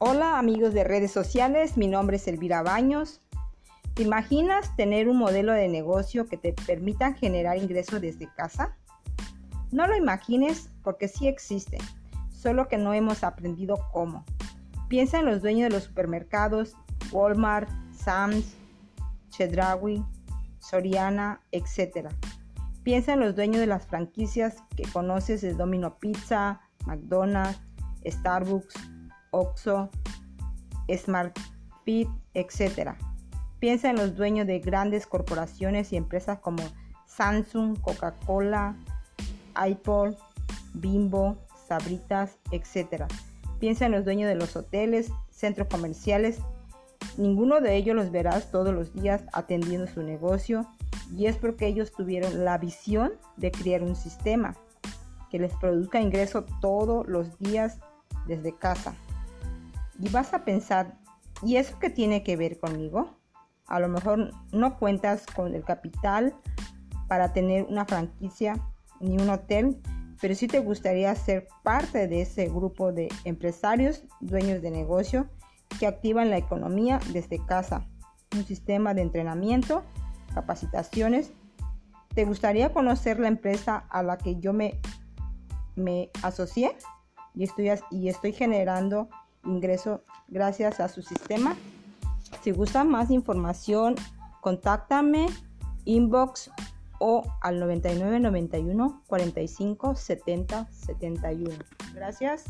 Hola amigos de redes sociales, mi nombre es Elvira Baños. ¿Te imaginas tener un modelo de negocio que te permita generar ingresos desde casa? No lo imagines porque sí existe, solo que no hemos aprendido cómo. Piensa en los dueños de los supermercados, Walmart, Sam's, Chedraui, Soriana, etc. Piensa en los dueños de las franquicias que conoces de Domino Pizza, McDonald's, Starbucks, Oxxo, SmartFit, etc. Piensa en los dueños de grandes corporaciones y empresas como Samsung, Coca-Cola, iPod, Bimbo, Sabritas, etc. Piensa en los dueños de los hoteles, centros comerciales. Ninguno de ellos los verás todos los días atendiendo su negocio y es porque ellos tuvieron la visión de crear un sistema que les produzca ingreso todos los días desde casa. Y vas a pensar, ¿y eso qué tiene que ver conmigo? A lo mejor no cuentas con el capital para tener una franquicia ni un hotel, pero sí te gustaría ser parte de ese grupo de empresarios, dueños de negocio que activan la economía desde casa. Un sistema de entrenamiento, capacitaciones. ¿Te gustaría conocer la empresa a la que yo me, me asocié y estoy, y estoy generando ingreso gracias a su sistema? Si gusta más información, contáctame, inbox o al 99 91 45 70 71. Gracias.